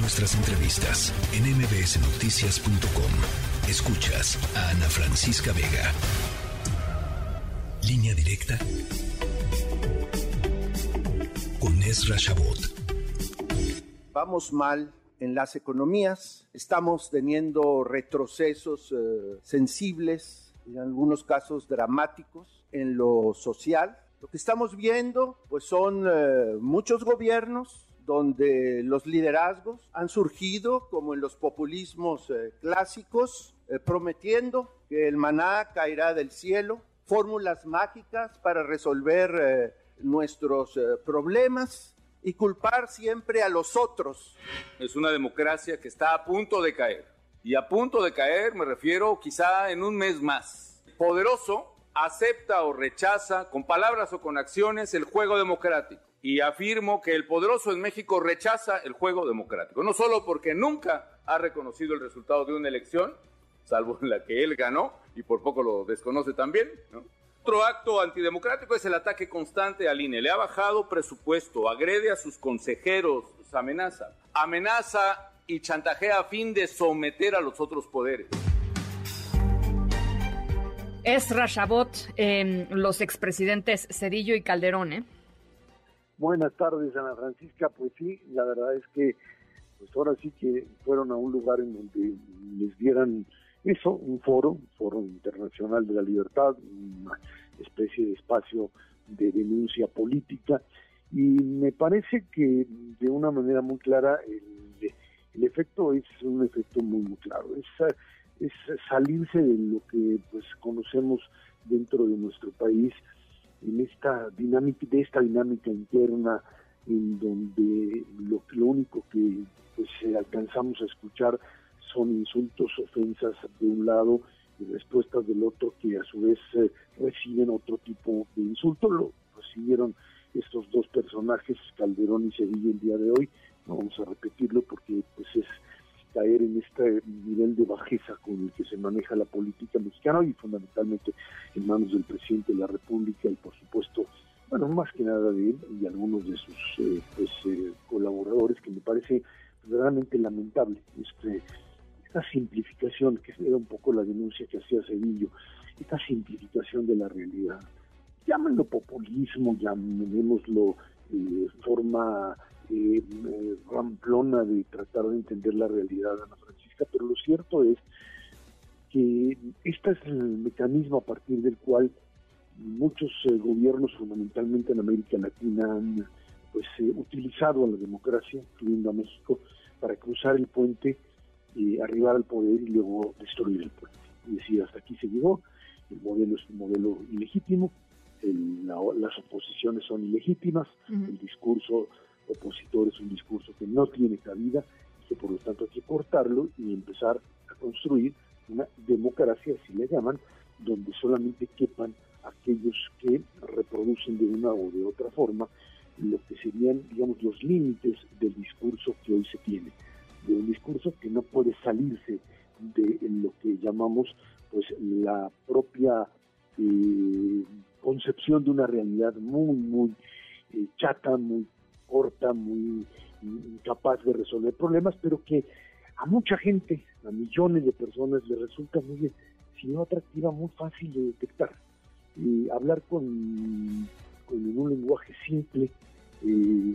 Nuestras entrevistas en mbsnoticias.com. Escuchas a Ana Francisca Vega. Línea directa con Ezra Shabot. Vamos mal en las economías, estamos teniendo retrocesos eh, sensibles, en algunos casos dramáticos, en lo social. Lo que estamos viendo pues son eh, muchos gobiernos donde los liderazgos han surgido como en los populismos eh, clásicos, eh, prometiendo que el maná caerá del cielo, fórmulas mágicas para resolver eh, nuestros problemas y culpar siempre a los otros. Es una democracia que está a punto de caer. Y a punto de caer me refiero quizá en un mes más. Poderoso acepta o rechaza, con palabras o con acciones, el juego democrático y afirmo que el poderoso en México rechaza el juego democrático, no solo porque nunca ha reconocido el resultado de una elección, salvo en la que él ganó y por poco lo desconoce también. Otro acto antidemocrático es el ataque constante al INE. Le ha bajado presupuesto, agrede a sus consejeros, amenaza, amenaza y chantajea a fin de someter a los otros poderes. Es Rashabot, eh, los expresidentes Cedillo y Calderón, ¿eh? Buenas tardes, Ana Francisca. Pues sí, la verdad es que pues ahora sí que fueron a un lugar en donde les dieran eso, un foro, un foro internacional de la libertad, una especie de espacio de denuncia política. Y me parece que de una manera muy clara el, el efecto es un efecto muy, muy claro. Es, es salirse de lo que pues conocemos dentro de nuestro país esta dinámica, de esta dinámica interna en donde lo, lo único que pues eh, alcanzamos a escuchar son insultos, ofensas de un lado y respuestas del otro que a su vez eh, reciben otro tipo de insulto. Lo recibieron estos dos personajes, Calderón y Sevilla, el día de hoy. No vamos a repetirlo porque pues es caer en este nivel de bajeza con el que se maneja la política mexicana y fundamentalmente en manos del presidente de la República y por supuesto, bueno, más que nada de él y algunos de sus eh, pues, eh, colaboradores que me parece verdaderamente lamentable este, esta simplificación, que era un poco la denuncia que hacía Cedillo, esta simplificación de la realidad. Llámenlo populismo, llamémoslo eh, forma eh, ramplona de tratar de entender la realidad, Ana Francisca, pero lo cierto es que este es el mecanismo a partir del cual muchos eh, gobiernos, fundamentalmente en América Latina, han pues eh, utilizado a la democracia, incluyendo a México, para cruzar el puente, y arribar al poder y luego destruir el puente. Y decir, hasta aquí se llegó, el modelo es un modelo ilegítimo, las oposiciones son ilegítimas, el discurso opositor es un discurso que no tiene cabida, que por lo tanto hay que cortarlo y empezar a construir una democracia, así le llaman, donde solamente quepan aquellos que reproducen de una o de otra forma lo que serían, digamos, los límites del discurso que hoy se tiene, de un discurso que no puede salirse de lo que llamamos pues la propia eh, concepción de una realidad muy, muy eh, chata, muy corta, muy incapaz de resolver problemas, pero que a mucha gente, a millones de personas, le resulta muy, si no atractiva, muy fácil de detectar. Y hablar con, con un lenguaje simple, eh,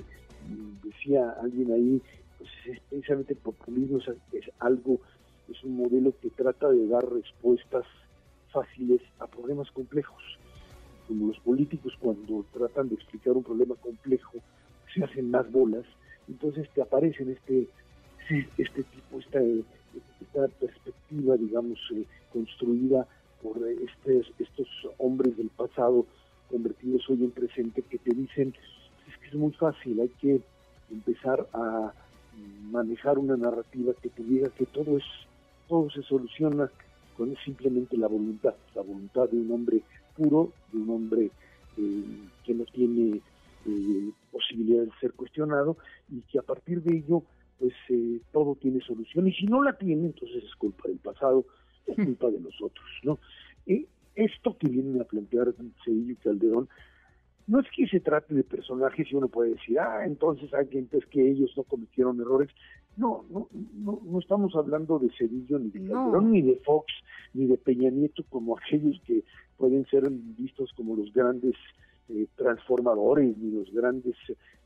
decía alguien ahí, pues es precisamente el populismo es, es algo, es un modelo que trata de dar respuestas fáciles a problemas complejos. Como los políticos cuando tratan de explicar un problema complejo, se hacen más bolas, entonces te aparecen este, este tipo, esta, esta perspectiva, digamos, eh, construida por estos, estos hombres del pasado convertidos hoy en presente que te dicen, es que es muy fácil, hay que empezar a manejar una narrativa que te diga que todo es todo se soluciona con simplemente la voluntad, la voluntad de un hombre puro, de un hombre eh, que no tiene eh, posibilidad de ser cuestionado y que a partir de ello pues eh, todo tiene solución. Y si no la tiene entonces es culpa del pasado es hmm. culpa de nosotros no y esto que vienen a plantear Cedillo y Calderón no es que se trate de personajes y uno puede decir ah entonces alguien pues que ellos no cometieron errores No, no, no, no estamos hablando de Cedillo ni de Calderón ni de Fox ni de Peña Nieto como aquellos que pueden ser vistos como los grandes eh, transformadores ni los grandes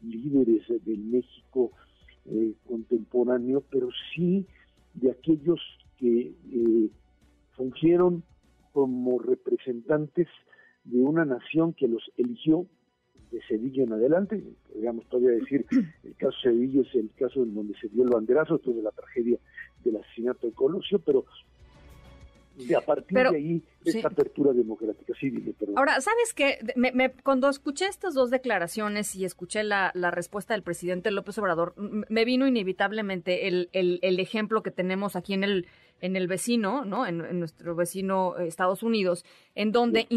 líderes del México eh, contemporáneo, pero sí de aquellos que eh, fungieron como representantes de una nación que los eligió de Sevilla en adelante, podríamos todavía decir, el caso Sevilla es el caso en donde se dio el banderazo después de la tragedia del asesinato de Colosio, pero de a partir de ahí esta apertura democrática. Sí, Ahora, ¿sabes qué? Me, cuando escuché estas dos declaraciones y escuché la, respuesta del presidente López Obrador, me vino inevitablemente el, el, ejemplo que tenemos aquí en el en el vecino, ¿no? En, nuestro vecino eh, Estados Unidos, en donde,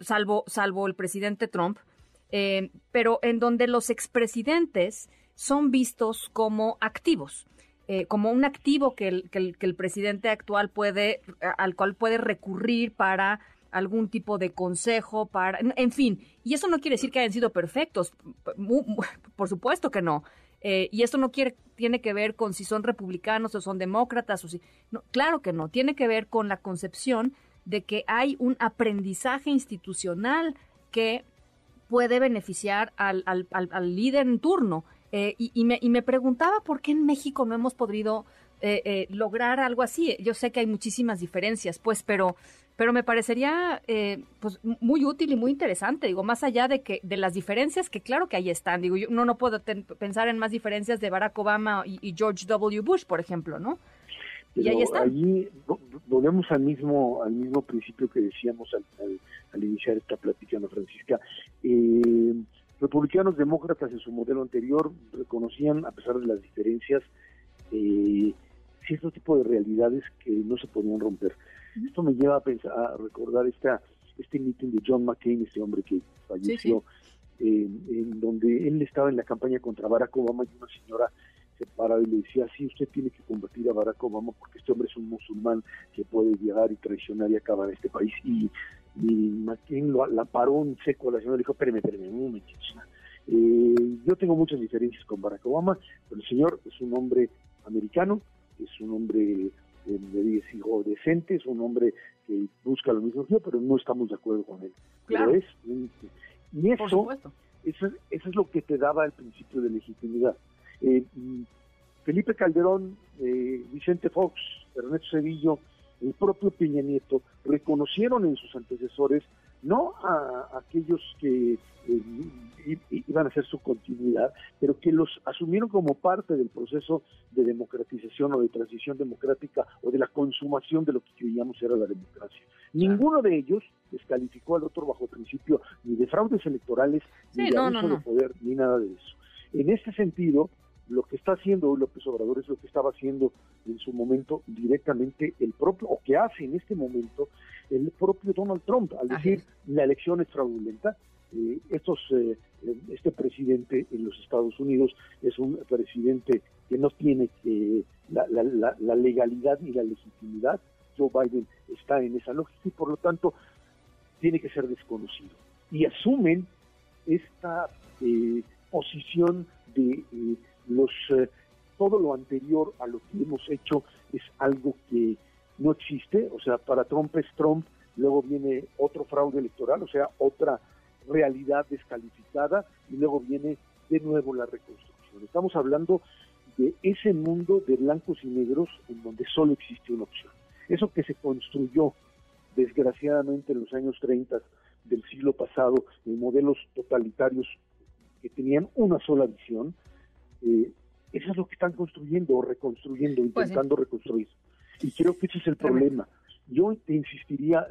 salvo, salvo el presidente Trump, eh, pero en donde los expresidentes son vistos como activos. Eh, como un activo que el, que, el, presidente actual puede, al cual puede recurrir para algún tipo de consejo, para, en fin, y eso no quiere decir que hayan sido perfectos, por supuesto que no. Eh, y esto no quiere, tiene que ver con si son republicanos o son demócratas, o si, no, claro que no, tiene que ver con la concepción de que hay un aprendizaje institucional que puede beneficiar al, al, al, líder en turno. Eh, y, me, y, me, preguntaba por qué en México no hemos podido eh, eh, lograr algo así. Yo sé que hay muchísimas diferencias, pues, pero, pero me parecería pues, muy útil y muy interesante. Digo, más allá de que de las diferencias que claro que ahí están. Digo, yo no, no puedo pensar en más diferencias de Barack Obama y, George W. Bush, por ejemplo, ¿no? y ahí están. Allí volvemos al mismo al mismo principio que decíamos al al iniciar esta plática, Ana Francisca. Eh, republicanos demócratas en su modelo anterior reconocían, a pesar de las diferencias, eh, cierto tipo de realidades que no se podían romper. Esto me lleva a, pensar, a recordar esta, este meeting de John McCain, este hombre que falleció, eh, en donde él estaba en la campaña contra Barack Obama y una señora se paraba y le decía, sí, usted tiene que combatir a Barack Obama porque este hombre es un musulmán que puede llegar y traicionar y acabar este país. Y y McCain la paró en seco a la señora y dijo, espérame, espérame, un momentito. Eh, yo tengo muchas diferencias con Barack Obama, pero el señor es un hombre americano, es un hombre, eh, me hijo decente, es un hombre que busca lo mismo que yo, pero no estamos de acuerdo con él. Claro. Pero es, y eso, eso, eso, es lo que te daba el principio de legitimidad. Eh, Felipe Calderón, eh, Vicente Fox, Ernesto Cedillo, el propio Peña Nieto reconocieron en sus antecesores no a, aquellos que eh, iban a ser su continuidad, pero que los asumieron como parte del proceso de democratización o de transición democrática o de la consumación de lo que creíamos era la democracia. Ninguno de ellos descalificó al otro bajo principio ni de fraudes electorales, ni de abuso de poder, ni nada de eso. En este sentido, lo que está haciendo hoy López Obrador es lo que estaba haciendo en su momento directamente el propio, o que hace en este momento el propio Donald Trump, al decir la elección es fraudulenta. Eh, estos, eh, este presidente en los Estados Unidos es un presidente que no tiene eh, la, la, legalidad ni la legitimidad. Joe Biden está en esa lógica y por lo tanto tiene que ser desconocido. Y asumen esta posición de los eh, todo lo anterior a lo que hemos hecho es algo que no existe, o sea, para Trump es Trump, luego viene otro fraude electoral, o sea, otra realidad descalificada, y luego viene de nuevo la reconstrucción. Estamos hablando de ese mundo de blancos y negros en donde solo existe una opción. Eso que se construyó desgraciadamente en los años 30 del siglo pasado en modelos totalitarios que tenían una sola visión, eh, eso es lo que están construyendo o reconstruyendo, pues intentando reconstruir. Y creo que ese es el problema. Yo te insistiría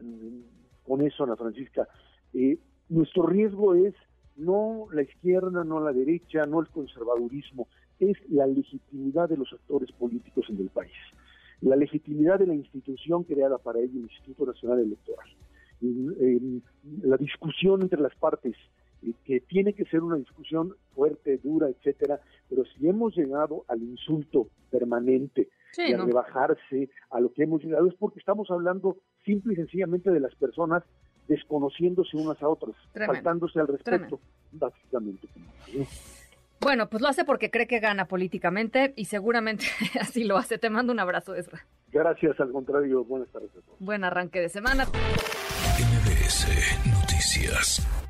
con eso, Ana Francisca. Eh, nuestro riesgo es no la izquierda, no la derecha, no el conservadurismo, es la legitimidad de los actores políticos en el país, la legitimidad de la institución creada para ello, el Instituto Nacional Electoral, la discusión entre las partes, que tiene que ser una discusión fuerte, dura, etcétera, pero si hemos llegado al insulto permanente y a rebajarse a lo que hemos llegado es porque estamos hablando simple y sencillamente de las personas desconociéndose unas a otras, faltándose al respeto, básicamente. Bueno, pues lo hace porque cree que gana políticamente y seguramente así lo hace. Te mando un abrazo, Ezra. Gracias, al contrario. Buenas tardes a todos. Buen arranque de semana. MBS Noticias.